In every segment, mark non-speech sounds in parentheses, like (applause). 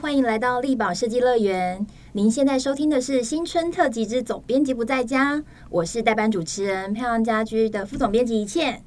欢迎来到力宝设计乐园。您现在收听的是新春特辑之总编辑不在家，我是代班主持人漂亮家居的副总编辑一倩。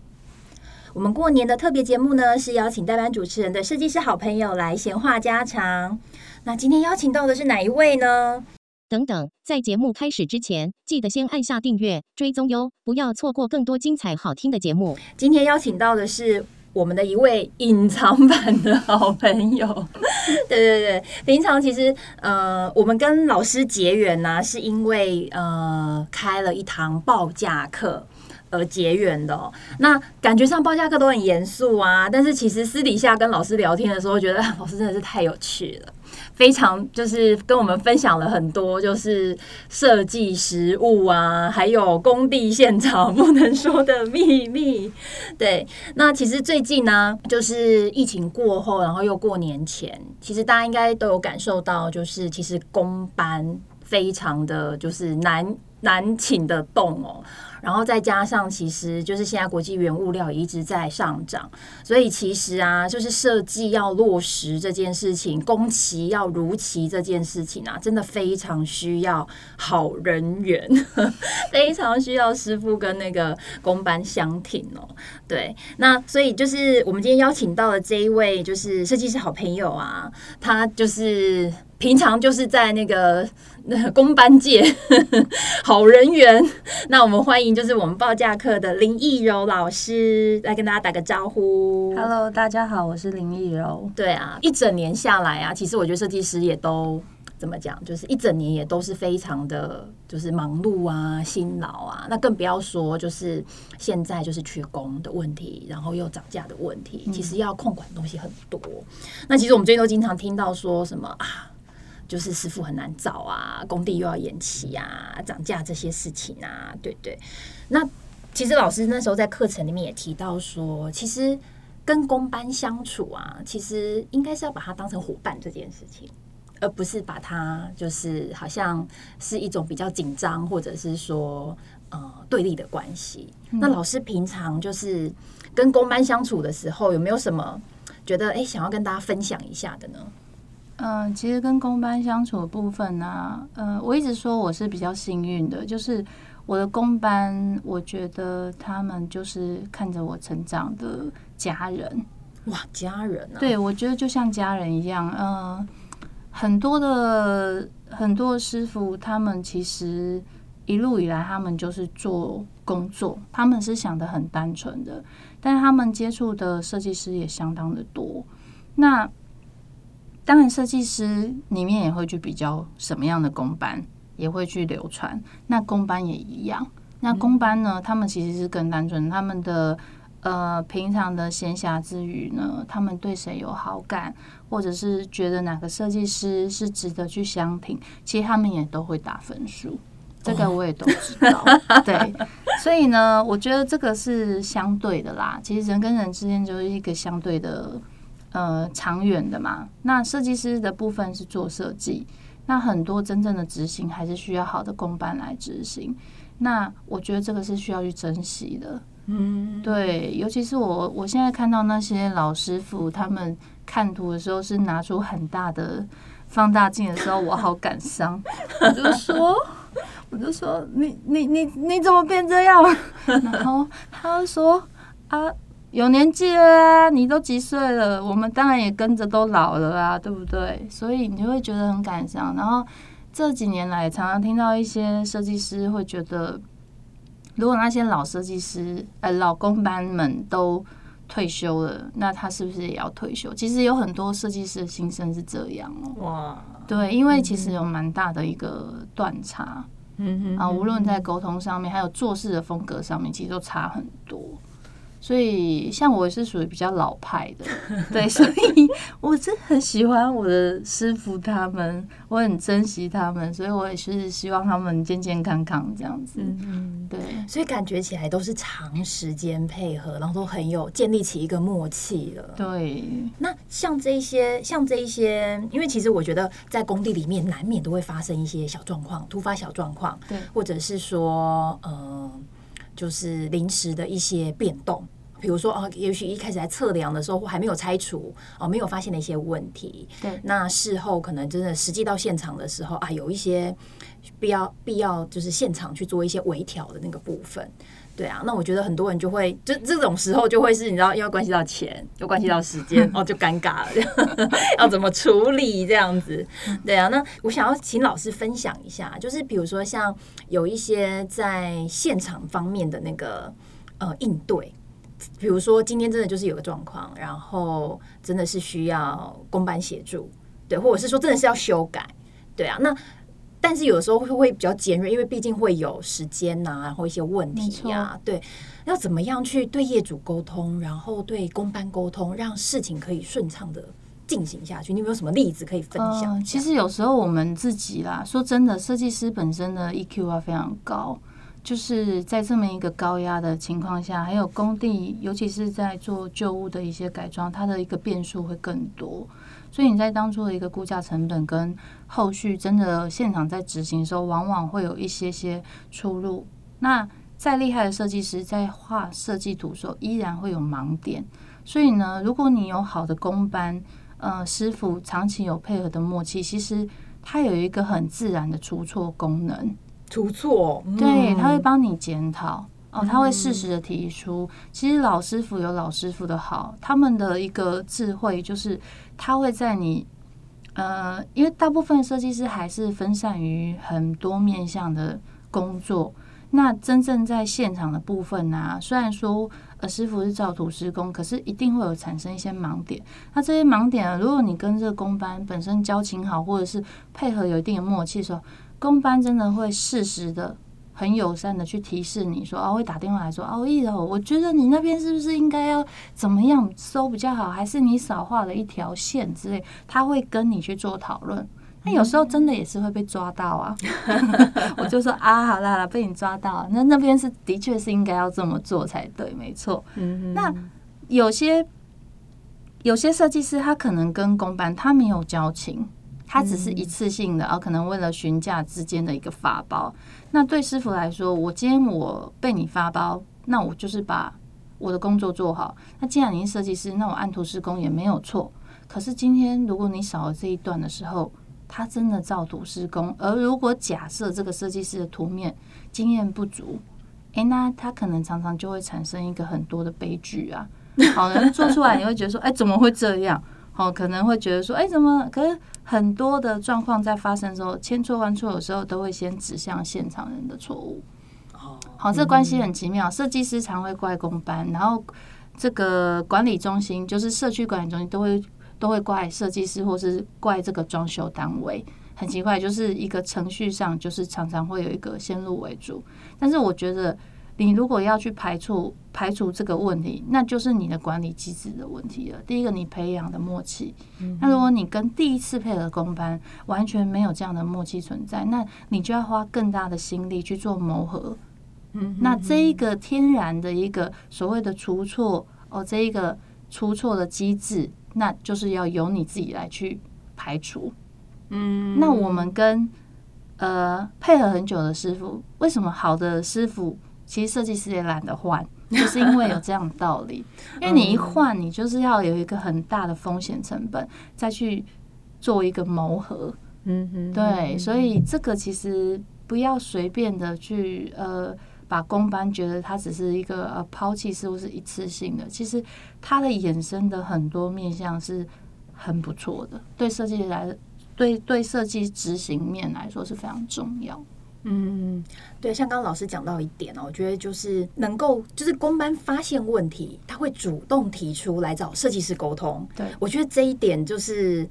我们过年的特别节目呢，是邀请代班主持人的设计师好朋友来闲话家常。那今天邀请到的是哪一位呢？等等，在节目开始之前，记得先按下订阅追踪哟，不要错过更多精彩好听的节目。今天邀请到的是我们的一位隐藏版的好朋友。(laughs) 对对对，平常其实呃，我们跟老师结缘呢，是因为呃开了一堂报价课。而结缘的，那感觉上报价课都很严肃啊，但是其实私底下跟老师聊天的时候，觉得老师真的是太有趣了，非常就是跟我们分享了很多就是设计实物啊，还有工地现场不能说的秘密。对，那其实最近呢，就是疫情过后，然后又过年前，其实大家应该都有感受到，就是其实工班非常的就是难难请得动哦。然后再加上，其实就是现在国际原物料一直在上涨，所以其实啊，就是设计要落实这件事情，工期要如期这件事情啊，真的非常需要好人缘，(laughs) 非常需要师傅跟那个工班相挺哦。对，那所以就是我们今天邀请到的这一位，就是设计师好朋友啊，他就是平常就是在那个那工班界 (laughs) 好人缘，那我们欢迎。就是我们报价课的林艺柔老师来跟大家打个招呼。Hello，大家好，我是林艺柔。对啊，一整年下来啊，其实我觉得设计师也都怎么讲，就是一整年也都是非常的，就是忙碌啊、辛劳啊。那更不要说就是现在就是缺工的问题，然后又涨价的问题，其实要控管的东西很多。那其实我们最近都经常听到说什么啊？就是师傅很难找啊，工地又要延期啊，涨价这些事情啊，对对。那其实老师那时候在课程里面也提到说，其实跟工班相处啊，其实应该是要把它当成伙伴这件事情，而不是把它就是好像是一种比较紧张或者是说呃对立的关系。那老师平常就是跟工班相处的时候，有没有什么觉得哎想要跟大家分享一下的呢？嗯，其实跟工班相处的部分呢，呃，我一直说我是比较幸运的，就是我的工班，我觉得他们就是看着我成长的家人。哇，家人啊！对，我觉得就像家人一样。嗯，很多的很多师傅，他们其实一路以来，他们就是做工作，他们是想的很单纯的，但是他们接触的设计师也相当的多。那当然，设计师里面也会去比较什么样的工班，也会去流传。那工班也一样。那工班呢，他们其实是更单纯。他们的呃，平常的闲暇之余呢，他们对谁有好感，或者是觉得哪个设计师是值得去相挺，其实他们也都会打分数。这个我也都知道。(laughs) 对，所以呢，我觉得这个是相对的啦。其实人跟人之间就是一个相对的。呃，长远的嘛，那设计师的部分是做设计，那很多真正的执行还是需要好的公办来执行。那我觉得这个是需要去珍惜的，嗯，对，尤其是我我现在看到那些老师傅他们看图的时候是拿出很大的放大镜的时候，我好感伤，(laughs) 我就说，我就说，你你你你怎么变这样？(laughs) 然后他说啊。有年纪了啊，你都几岁了？我们当然也跟着都老了啊，对不对？所以你就会觉得很感伤。然后这几年来，常常听到一些设计师会觉得，如果那些老设计师、呃老工班们都退休了，那他是不是也要退休？其实有很多设计师的心声是这样哦。哇，对，因为其实有蛮大的一个断差，嗯哼啊，无论在沟通上面，还有做事的风格上面，其实都差很多。所以，像我是属于比较老派的，(laughs) 对，所以我真的很喜欢我的师傅他们，我很珍惜他们，所以我也是希望他们健健康康这样子。嗯，对，所以感觉起来都是长时间配合，然后都很有建立起一个默契了。对，那像这一些，像这一些，因为其实我觉得在工地里面难免都会发生一些小状况，突发小状况，对，或者是说，呃。就是临时的一些变动，比如说哦，也许一开始在测量的时候还没有拆除哦，没有发现的一些问题。对那事后可能真的实际到现场的时候啊，有一些必要必要就是现场去做一些微调的那个部分。对啊，那我觉得很多人就会就这种时候就会是你知道，因为关系到钱，又关系到时间，哦，就尴尬了，(laughs) 要怎么处理这样子？对啊，那我想要请老师分享一下，就是比如说像有一些在现场方面的那个呃应对。比如说，今天真的就是有个状况，然后真的是需要公班协助，对，或者是说真的是要修改，对啊，那但是有的时候会会比较尖锐，因为毕竟会有时间呐、然后一些问题呀、对，要怎么样去对业主沟通，然后对公班沟通，让事情可以顺畅的进行下去？你有没有什么例子可以分享？其实有时候我们自己啦，说真的，设计师本身的 EQ 啊非常高，就是在这么一个高压的情况下，还有工地，尤其是在做旧物的一些改装，它的一个变数会更多。所以你在当初的一个估价成本跟后续真的现场在执行的时候，往往会有一些些出入。那再厉害的设计师在画设计图的时候，依然会有盲点。所以呢，如果你有好的工班，呃，师傅长期有配合的默契，其实它有一个很自然的出错功能。出错，对，嗯他会帮你检讨。哦，他会适时的提出。其实老师傅有老师傅的好，他们的一个智慧就是他会在你呃，因为大部分设计师还是分散于很多面向的工作。那真正在现场的部分呢、虽然说呃师傅是照图施工，可是一定会有产生一些盲点。那这些盲点啊，如果你跟这个工班本身交情好，或者是配合有一定的默契的时候，工班真的会适时的、很友善的去提示你说，哦，会打电话来说，哦，一柔，我觉得你那边是不是应该要怎么样收比较好，还是你少画了一条线之类，他会跟你去做讨论。那有时候真的也是会被抓到啊，(laughs) 我就说啊，好啦啦，被你抓到了，那那边是的确是应该要这么做才对，没错。嗯那有些有些设计师他可能跟公班他没有交情，他只是一次性的，啊，可能为了询价之间的一个发包。那对师傅来说，我今天我被你发包，那我就是把我的工作做好。那既然你是设计师，那我按图施工也没有错。可是今天如果你少了这一段的时候，他真的照图施工，而如果假设这个设计师的图面经验不足，诶，那他可能常常就会产生一个很多的悲剧啊。好人做出来，你会觉得说，哎、怎么会这样？好，可能会觉得说，哎、怎么？可是很多的状况在发生的时候，千错万错，有时候都会先指向现场人的错误。哦好，这关系很奇妙。设计师常会怪工班，然后这个管理中心，就是社区管理中心，都会都会怪设计师，或是怪这个装修单位。很奇怪，就是一个程序上，就是常常会有一个先入为主。但是我觉得，你如果要去排除排除这个问题，那就是你的管理机制的问题了。第一个，你培养的默契。那如果你跟第一次配合公班完全没有这样的默契存在，那你就要花更大的心力去做磨合。嗯那这一个天然的一个所谓的出错哦，这一个出错的机制，那就是要由你自己来去排除。嗯那我们跟呃配合很久的师傅，为什么好的师傅其实设计师也懒得换，(laughs) 就是因为有这样的道理。(laughs) 因为你一换，你就是要有一个很大的风险成本，再去做一个谋合。嗯哼对，所以这个其实不要随便的去呃。把公班觉得它只是一个呃抛弃是不是一次性的，其实它的衍生的很多面向是很不错的，对设计来对对设计执行面来说是非常重要。嗯，对，像刚刚老师讲到一点哦，我觉得就是能够，就是公班发现问题，他会主动提出来找设计师沟通。对我觉得这一点就是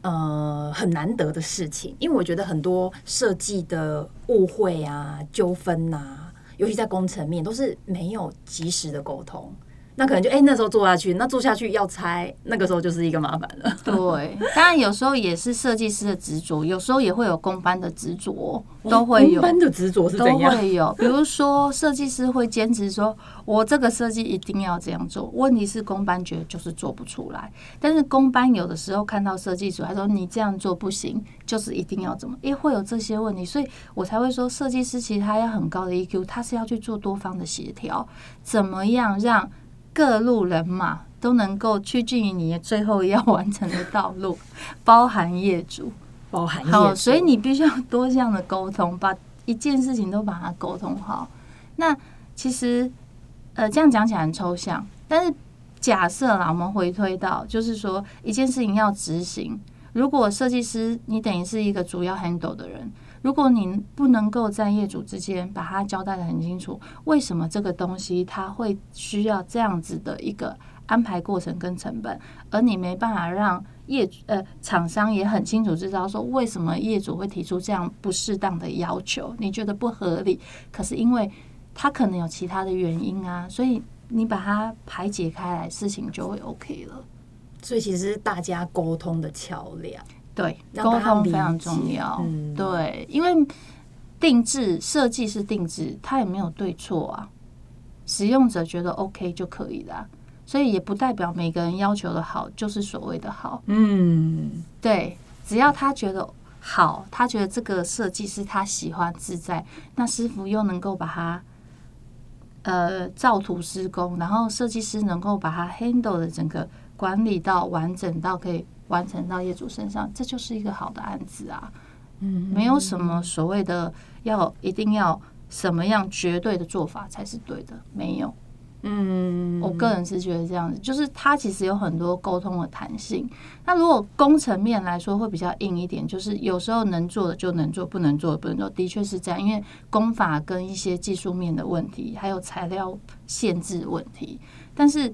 呃很难得的事情，因为我觉得很多设计的误会啊、纠纷呐，尤其在工程面都是没有及时的沟通。那可能就哎、那时候做下去，那做下去要拆，那个时候就是一个麻烦了。对，当然有时候也是设计师的执着，有时候也会有公班的执着，都会有公。班的执着是都怎样？会有，比如说设计师会坚持说，我这个设计一定要这样做。问题是公班觉得就是做不出来，但是公班有的时候看到设计组，他说你这样做不行，就是一定要怎么，也会有这些问题，所以我才会说，设计师其实他要很高的 EQ，他是要去做多方的协调，怎么样让各路人马都能够趋近于你最后要完成的道路，(laughs) 包含业主。包含好，业所以你必须要多样的沟通，把一件事情都把它沟通好。那其实，呃，这样讲起来很抽象，但是假设啦，我们回推到，就是说一件事情要执行，如果设计师你等于是一个主要 handle 的人，如果你不能够在业主之间把它交代的很清楚，为什么这个东西它会需要这样子的一个安排过程跟成本，而你没办法让业主呃厂商也很清楚知道说为什么业主会提出这样不适当的要求，你觉得不合理，可是因为他可能有其他的原因啊，所以你把它排解开来，事情就会 OK 了。所以其实大家沟通的桥梁。对，沟通非常重要。嗯对，因为定制设计是定制，它也没有对错啊，使用者觉得 OK 就可以啦。所以也不代表每个人要求的好就是所谓的好。嗯，对，只要他觉得好，他觉得这个设计是他喜欢自在，那师傅又能够把它呃照图施工，然后设计师能够把它 handle 的整个管理到完整到可以完成到业主身上，这就是一个好的案子啊。嗯没有什么所谓的要一定要什么样绝对的做法才是对的，没有。嗯，我个人是觉得这样子，就是它其实有很多沟通的弹性。那如果工程面来说会比较硬一点，就是有时候能做的就能做，不能做的不能做，的确是这样。因为工法跟一些技术面的问题，还有材料限制问题，但是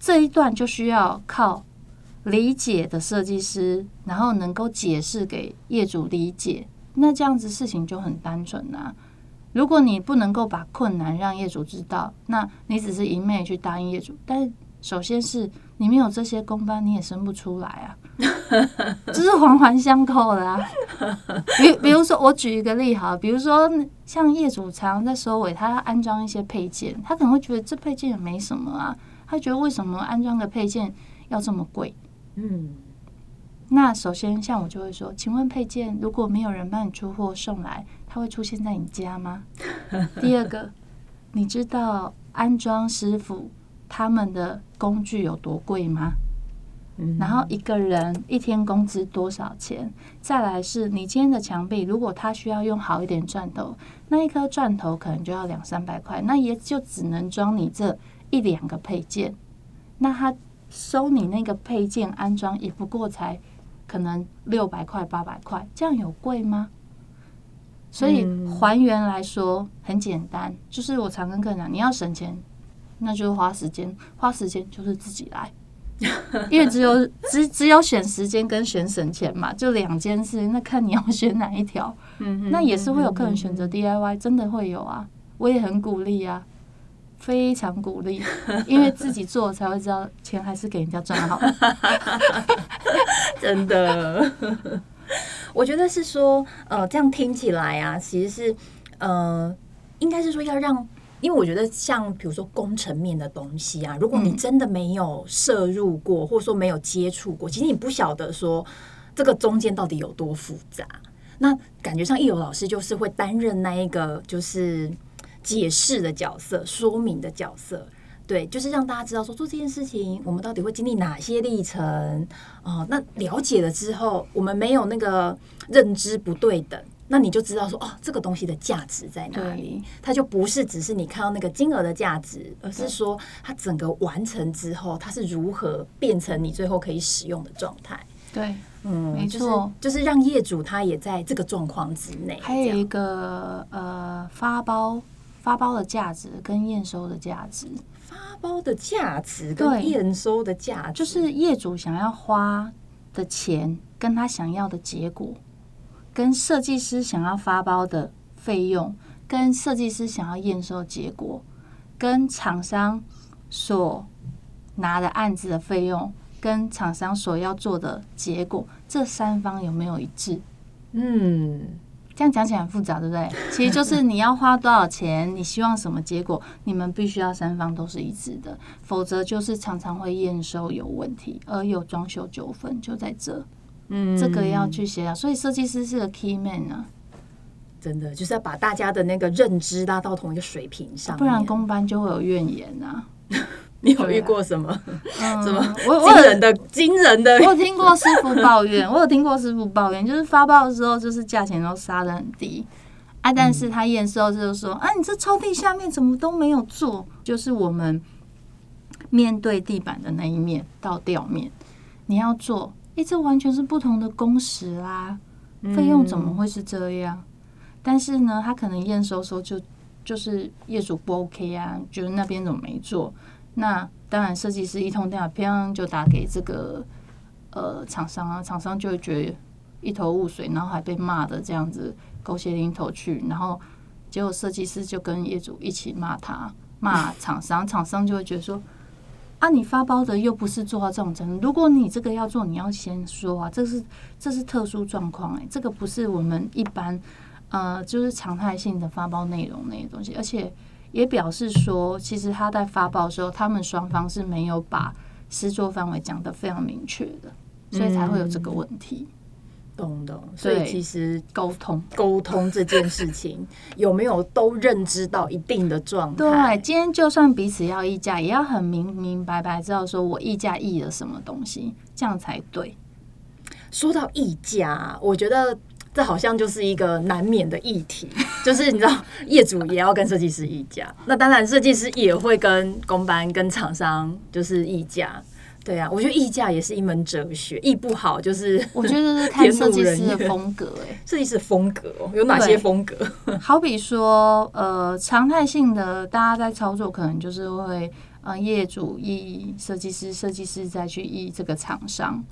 这一段就需要靠理解的设计师，然后能够解释给业主理解，那这样子事情就很单纯啊。如果你不能够把困难让业主知道，那你只是一昧去答应业主，但首先是你没有这些工班，你也生不出来啊，(laughs) 这是环环相扣的啊。比比如说，我举一个例哈，比如说像业主常常在收尾，他要安装一些配件，他可能会觉得这配件也没什么啊，他觉得为什么安装个配件要这么贵？嗯那首先，像我就会说，请问配件如果没有人帮你出货送来，它会出现在你家吗？(laughs) 第二个，你知道安装师傅他们的工具有多贵吗？嗯然后一个人一天工资多少钱？再来是你今天的墙壁，如果他需要用好一点钻头，那一颗钻头可能就要两三百块，那也就只能装你这一两个配件。那他收你那个配件安装也不过才可能六百块、八百块，这样有贵吗？所以嗯还原来说很简单，就是我常跟客人讲，你要省钱，那就是花时间，花时间就是自己来。(laughs) 因为只有只只有选时间跟选省钱嘛，就两件事，那看你要选哪一条。嗯那也是会有客人选择 DIY，真的会有啊，我也很鼓励啊，非常鼓励，因为自己做才会知道钱还是给人家赚好。(laughs) 真的，我觉得是说，呃，这样听起来啊，其实是，呃，应该是说要让，因为我觉得像比如说工程面的东西啊，如果你嗯真的没有摄入过，或者说没有接触过，其实你不晓得说这个中间到底有多复杂。那感觉上，易柔老师就是会担任那一个就是解释的角色、说明的角色。对，就是让大家知道说做这件事情，我们到底会经历哪些历程哦、那了解了之后，我们没有那个认知不对等，那你就知道说哦，这个东西的价值在哪里。它就不是只是你看到那个金额的价值，而是说它整个完成之后，它是如何变成你最后可以使用的状态。对，嗯，没就是错就是让业主他也在这个状况之内。还有一个呃发包发包的价值跟验收的价值，发包的价值跟验收的价值，就是业主想要花的钱跟他想要的结果，跟设计师想要发包的费用，跟设计师想要验收的结果，跟厂商所拿的案子的费用，跟厂商所要做的结果，这三方有没有一致？嗯，这样讲起来很复杂，对不对？(laughs) 其实就是你要花多少钱，你希望什么结果，你们必须要三方都是一致的，否则就是常常会验收有问题，而有装修纠纷就在这。嗯这个要去协调，所以设计师是个 key man 啊，真的就是要把大家的那个认知拉到同一个水平上，不然公班就会有怨言啊。你有遇过什么嗯什么我我有惊人的惊人的我？有听过师傅抱怨，我有听过师傅抱怨，就是发包的时候就是价钱都杀的很低。啊，但是他验收就是说，啊，你这抽屉下面怎么都没有做？就是我们面对地板的那一面到吊面，你要做，诶，这完全是不同的工时啦，费用怎么会是这样？但是呢，他可能验收时候就就是业主不 OK 啊，觉得那边怎么没做？那当然，设计师一通电话，砰就打给这个呃厂商啊，厂商就会觉得一头雾水，然后还被骂的这样子狗血淋头去，然后结果设计师就跟业主一起骂他，骂厂商，厂商就会觉得说。啊，你发包的又不是做到这种程度。如果你这个要做，你要先说啊，这是这是特殊状况，哎，这个不是我们一般呃就是常态性的发包内容那些东西，而且也表示说，其实他在发报的时候，他们双方是没有把施作范围讲得非常明确的，所以才会有这个问题。懂懂。所以其实沟通沟通这件事情有没有都认知到一定的状态对，今天就算彼此要议价，也要很明明白白知道说我议价议了什么东西，这样才对。说到议价，我觉得这好像就是一个难免的议题，就是你知道，业主也要跟设计师议价，那当然设计师也会跟公班、跟厂商就是议价。对啊，我觉得议价也是一门哲学，议不好就是我觉得是看 (laughs) 设计师的风格、欸，(laughs) 设计师的风格哦，有哪些对风格？(laughs) 好比说，呃，常态性的大家在操作，可能就是会呃业主议设计师，设计师再去议这个厂商。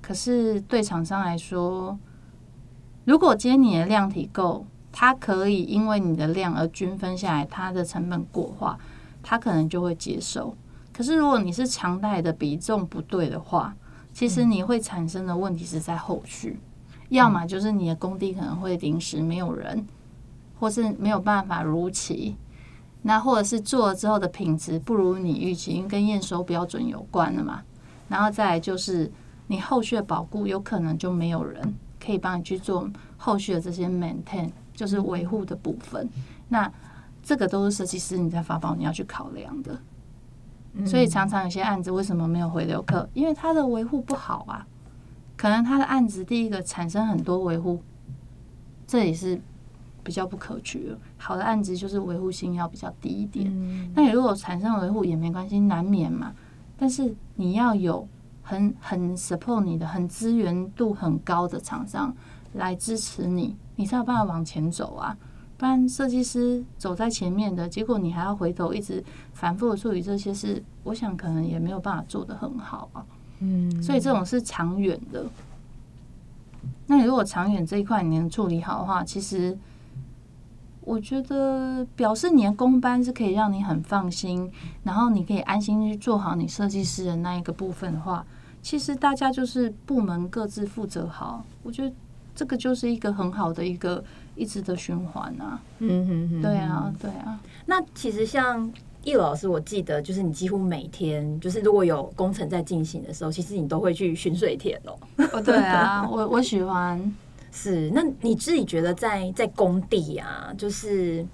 可是对厂商来说，如果今天你的量体够，它可以因为你的量而均分下来，它的成本过化，他可能就会接受。可是如果你是常态的比重不对的话，其实你会产生的问题是在后续，要么就是你的工地可能会临时没有人，或是没有办法如期，那或者是做了之后的品质不如你预期，因为跟验收标准有关的嘛。然后再来就是你后续的保固有可能就没有人可以帮你去做后续的这些 maintain，就是维护的部分。那这个都是设计师你在发包你要去考量的。所以常常有些案子为什么没有回流客？因为它的维护不好啊。可能他的案子第一个产生很多维护，这也是比较不可取的。好的案子就是维护性要比较低一点。嗯那你如果产生维护也没关系，难免嘛。但是你要有很很 support 你的、很资源度很高的厂商来支持你，你才有办法往前走啊。不然设计师走在前面的，结果你还要回头一直反复的处理这些事，我想可能也没有办法做得很好啊。嗯，所以这种是长远的。那你如果长远这一块你能处理好的话，其实我觉得表示你的工班是可以让你很放心，然后你可以安心去做好你设计师的那一个部分的话，其实大家就是部门各自负责好，我觉得这个就是一个很好的一个一直的循环啊。嗯哼哼对啊，对啊，那其实像易老师，我记得就是你几乎每天，就是如果有工程在进行的时候，其实你都会去巡水田哦。哦对啊，我我喜欢。是，那你自己觉得在在工地啊，就是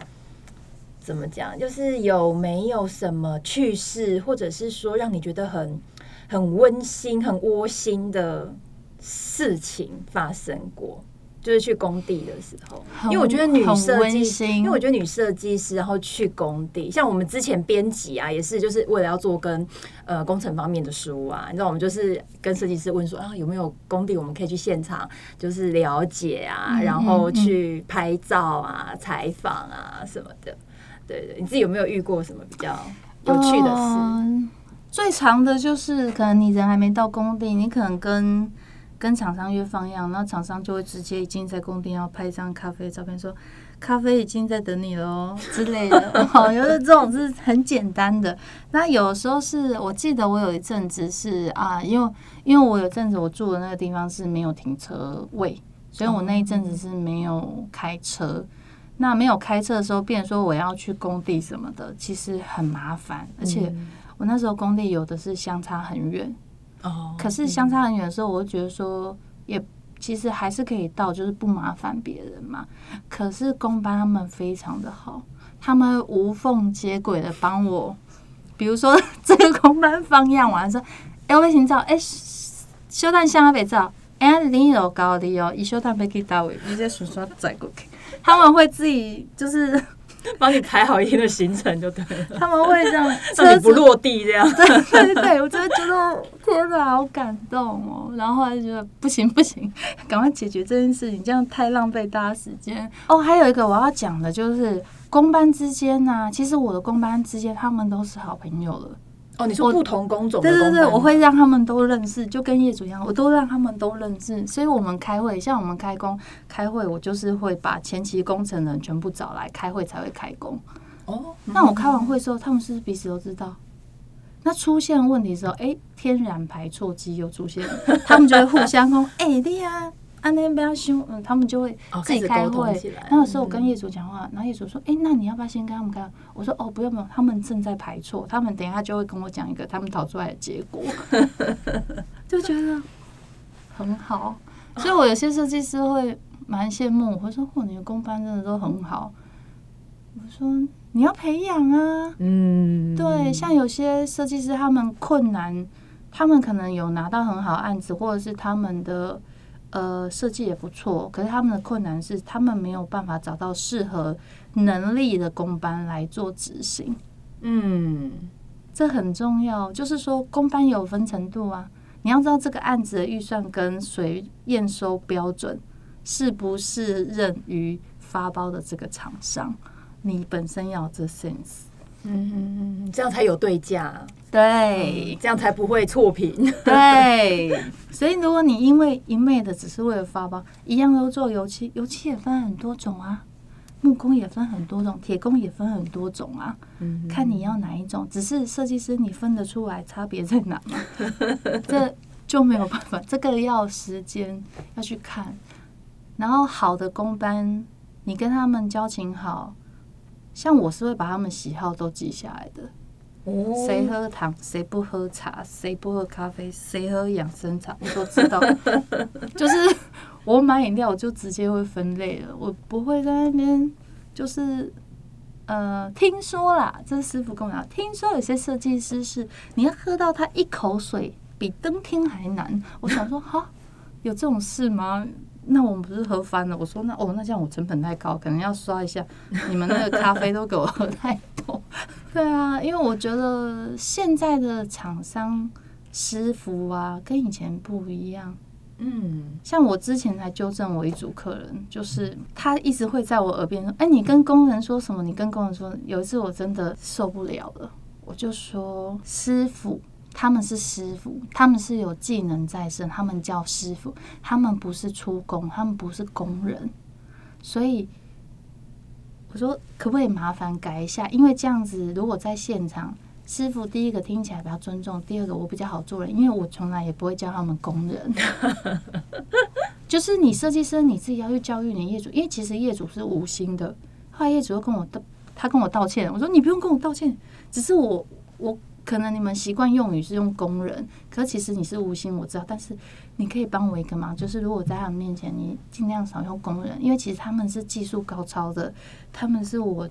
怎么讲，就是有没有什么趣事，或者是说让你觉得很很温馨、很窝心的事情发生过？就是去工地的时候，因为我觉得女设计师，因为我觉得女设计师然后去工地，像我们之前编辑啊，也是就是为了要做跟呃工程方面的书啊，你知道我们就是跟设计师问说啊有没有工地我们可以去现场就是了解啊，嗯然后去拍照啊、采访啊什么的。对对，你自己有没有遇过什么比较有趣的事？嗯最长的就是可能你人还没到工地，你可能跟跟厂商约放样，那厂商就会直接已经在工地要拍一张咖啡的照片，说咖啡已经在等你了哦 (laughs) 之类的。好，有的这种是很简单的。那有时候是我记得我有一阵子是啊，因为因为我有阵子我住的那个地方是没有停车位，所以我那一阵子是没有开车。那没有开车的时候，变成说我要去工地什么的，其实很麻烦，而且。嗯我那时候工地有的是相差很远，哦可是相差很远的时候，我就觉得说也其实还是可以到，就是不麻烦别人嘛。可是公班他们非常的好，他们无缝接轨的帮我比如说 (laughs) 这个公班放样完说，哎、我先照，哎、小蛋香北照，哎、林有高的哦，一修蛋被给到位，直接顺刷载过去。他们会自己就是 (laughs) 帮你排好一天的行程就对了，(laughs) 他们会这样，(laughs) 让你不落地这样。对对对，我真的觉得天哪，好感动哦。然后后来就觉得不行不行，赶快解决这件事情，这样太浪费大家时间。哦，还有一个我要讲的就是公班之间呢、其实我的公班之间他们都是好朋友了。哦，你说不同工种的对对对，我会让他们都认识，就跟业主一样，我都让他们都认识。所以我们开会，像我们开工开会，我就是会把前期工程人全部找来开会才会开工。哦，那我开完会之后，他们是不是彼此都知道？那出现问题的时候，哎、天然排错机又出现了，他们就会互相说：“ (laughs) 哎、你啊，安那不要凶。”嗯，他们就会哦自己开会。那个时候我跟业主讲话，然后业主说：“哎、那你要不要先跟他们开？”我说：“哦，不用不用，他们正在排错，他们等一下就会跟我讲一个他们讨出来的结果。(laughs) ”就觉得很好，所以我有些设计师会蛮羡慕，我会说：“哦，你的工班真的都很好。”我说：“你要培养啊。”嗯，对，像有些设计师他们困难，他们可能有拿到很好案子，或者是他们的呃设计也不错，可是他们的困难是他们没有办法找到适合能力的工班来做执行，嗯，这很重要。就是说工班有分程度啊，你要知道这个案子的预算跟谁验收标准是不是任于发包的这个厂商，你本身要有这 sense。嗯，这样才有对价，对，这样才不会错评。对，所以如果你因为一昧的只是为了发包，一样都做油漆，油漆也分很多种啊，木工也分很多种，铁工也分很多种啊，嗯看你要哪一种。只是设计师你分得出来差别在哪吗？这就没有办法，这个要时间要去看。然后好的工班，你跟他们交情好，像我是会把他们喜好都记下来的。哦谁喝糖，谁不喝茶，谁不喝咖啡，谁喝养生茶，我都知道。(laughs) 就是我买饮料，我就直接会分类了，我不会在那边就是呃，听说啦，这是师傅跟我讲，听说有些设计师是你要喝到他一口水比登天还难。我想说，哈，有这种事吗？那我们不是喝翻了？我说那哦，那这样我成本太高，可能要刷一下。你们那个咖啡都给我喝太多。(laughs) 对啊，因为我觉得现在的厂商师傅啊，跟以前不一样。嗯，像我之前才纠正我一组客人，就是他一直会在我耳边说：“哎，你跟工人说什么？你跟工人说。”有一次我真的受不了了，我就说：“师傅，他们是师傅，他们是有技能在身，他们叫师傅，他们不是出工，他们不是工人，所以。”我说可不可以麻烦改一下？因为这样子，如果在现场，师傅第一个听起来比较尊重，第二个我比较好做人，因为我从来也不会叫他们工人。(laughs) 就是你设计师你自己要去教育你的业主，因为其实业主是无心的。后来业主又跟我道，他跟我道歉，我说你不用跟我道歉，只是我我可能你们习惯用语是用工人，可其实你是无心，我知道，但是你可以帮我一个忙，就是如果在他们面前你尽量少用工人，因为其实他们是技术高超的，他们是我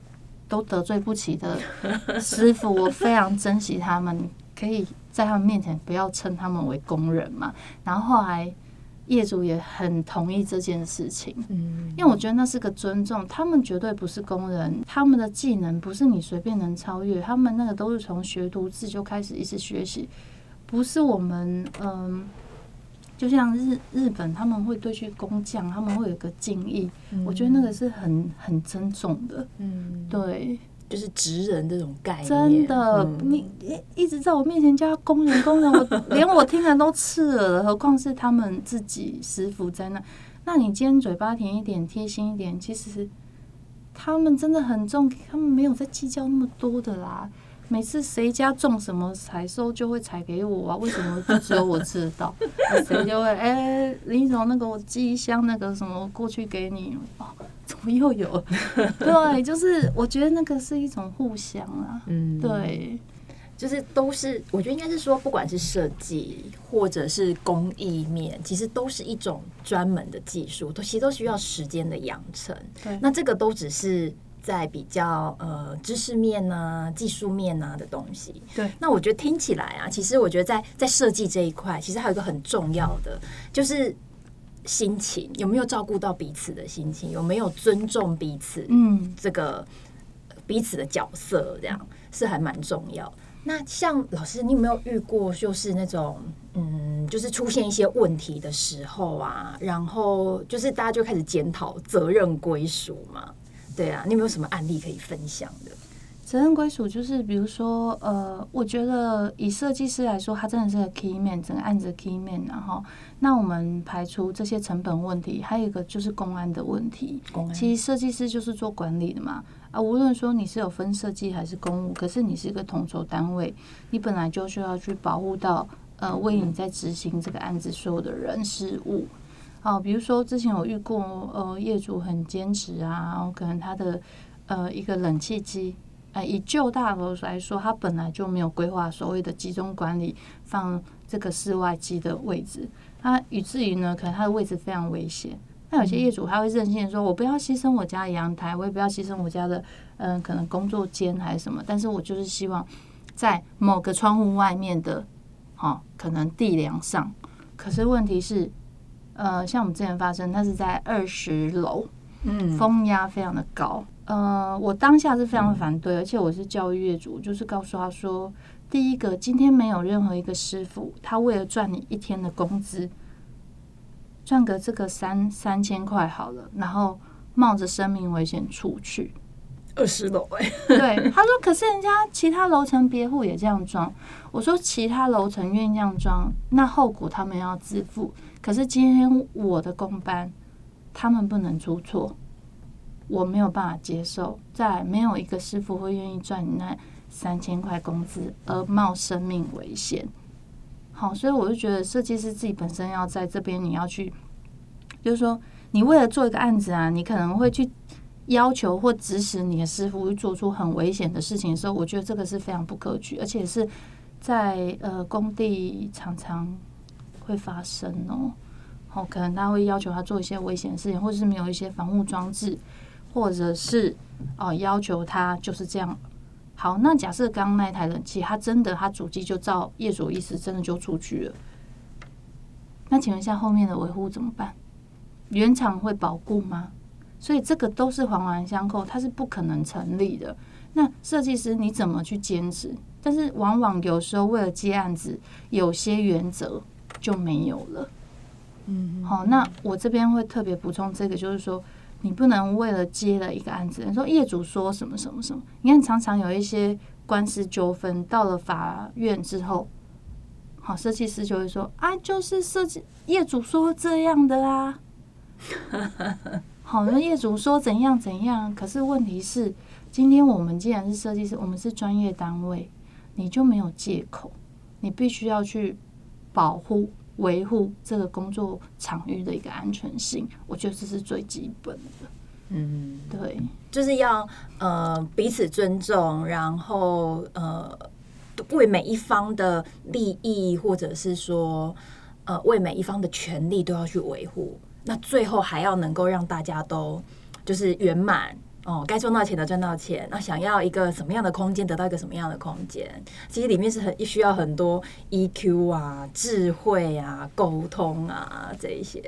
都得罪不起的 (laughs) 师傅，我非常珍惜他们，可以在他们面前不要称他们为工人嘛。然后后来业主也很同意这件事情，嗯，因为我觉得那是个尊重，他们绝对不是工人，他们的技能不是你随便能超越，他们那个都是从学徒制就开始一直学习，不是我们嗯。就像日日本，他们会对去工匠，他们会有一个敬意，我觉得那个是很很尊重的。嗯，对，就是职人这种概念，真的，嗯你一一直在我面前叫他工人工人，我 (laughs) 连我听了都刺耳了，何况是他们自己师傅在那。那你今天嘴巴甜一点，贴心一点，其实他们真的很重，他们没有在计较那么多的啦。每次谁家种什么采收就会采给我啊？为什么就只有我吃得到？(laughs) 谁就会哎、林总那个我寄一箱那个什么过去给你哦，怎么又有？(laughs) 对，就是我觉得那个是一种互相啊。嗯，对，就是都是，我觉得应该是说，不管是设计或者是工艺面，其实都是一种专门的技术，都其实都需要时间的养成。对那这个都只是在比较呃知识面啊、技术面啊的东西。对，那我觉得听起来啊，其实我觉得在在设计这一块，其实还有一个很重要的，就是心情有没有照顾到彼此的心情，有没有尊重彼此，嗯，这个彼此的角色，这样是还蛮重要。那像老师，你有没有遇过就是那种嗯，就是出现一些问题的时候啊，然后就是大家就开始检讨责任归属嘛？对啊，你有没有什么案例可以分享的？责任归属就是，比如说，呃，我觉得以设计师来说，他真的是个 key man，整个案子的 key man。然后，那我们排除这些成本问题，还有一个就是公安的问题。公安其实设计师就是做管理的嘛，啊，无论说你是有分设计还是公务，可是你是一个统筹单位，你本来就需要去保护到呃为你在执行这个案子所有的人事物。哦，比如说之前有遇过呃业主很坚持啊，然后可能他的呃一个冷气机。呃，以旧大楼来说，它本来就没有规划所谓的集中管理放这个室外机的位置，它以至于呢，可能它的位置非常危险。那有些业主他会任性说，我不要牺牲我家的阳台，我也不要牺牲我家的嗯、呃可能工作间还是什么，但是我就是希望在某个窗户外面的，哦，可能地梁上。可是问题是，呃，像我们之前发生，它是在二十楼，嗯风压非常的高。呃，我当下是非常反对，而且我是教育业主，就是告诉他说，第一个，今天没有任何一个师傅，他为了赚你一天的工资，赚个这个三三千块好了，然后冒着生命危险出去。二十楼哎，对，他说，可是人家其他楼层别户也这样装。我说，其他楼层愿意这样装，那后果他们要自负。可是今天我的工班，他们不能出错，我没有办法接受。在，没有一个师傅会愿意赚你那三千块工资而冒生命危险。好，所以我就觉得设计师自己本身要在这边，你要去，就是说，你为了做一个案子啊，你可能会去要求或指使你的师傅去做出很危险的事情的时候，我觉得这个是非常不可取，而且是在呃工地常常会发生哦。哦，可能他会要求他做一些危险的事情，或者是没有一些防护装置，或者是哦要求他就是这样。好，那假设刚刚那一台冷气，它真的它主机就照业主意思真的就出去了，那请问一下后面的维护怎么办？原厂会保固吗？所以这个都是环环相扣，它是不可能成立的。那设计师你怎么去坚持？但是往往有时候为了接案子，有些原则就没有了。嗯，好，那我这边会特别补充这个，就是说，你不能为了接了一个案子，你说业主说什么什么什么，你看常常有一些官司纠纷到了法院之后，好，设计师就会说啊，就是设计业主说这样的啊，(laughs) 好，那业主说怎样怎样，可是问题是，今天我们既然是设计师，我们是专业单位，你就没有借口，你必须要去保护。维护这个工作场域的一个安全性，我觉得这是最基本的。嗯，对，就是要呃彼此尊重，然后呃为每一方的利益，或者是说呃为每一方的权利都要去维护。那最后还要能够让大家都就是圆满哦，该赚到钱的赚到钱。那想要一个什么样的空间，得到一个什么样的空间，其实里面是很需要很多 EQ 啊、智慧啊、沟通啊这一些。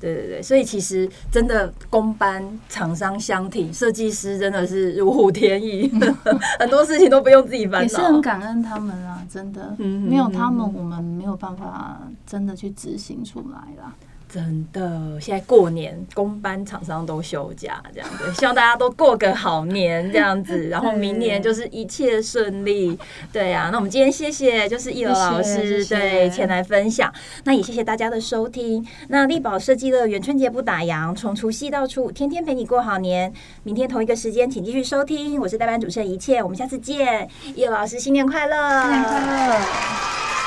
对对对，所以其实真的公班厂商相挺，设计师真的是如虎添翼，(laughs) 很多事情都不用自己烦也是很。感恩他们啊，真的，嗯没有他们，我们没有办法真的去执行出来啦。真的，现在过年公班厂商都休假，这样子，(laughs) 希望大家都过个好年这样子，然后明年就是一切顺利。对呀、那我们今天谢谢就是易楼老师对前来分享，那也谢谢大家的收听。那力宝设计乐园春节不打烊，从除夕到初五，天天陪你过好年。明天同一个时间，请继续收听，我是代班主持人一切，我们下次见。易楼老师新年快乐，新年快乐！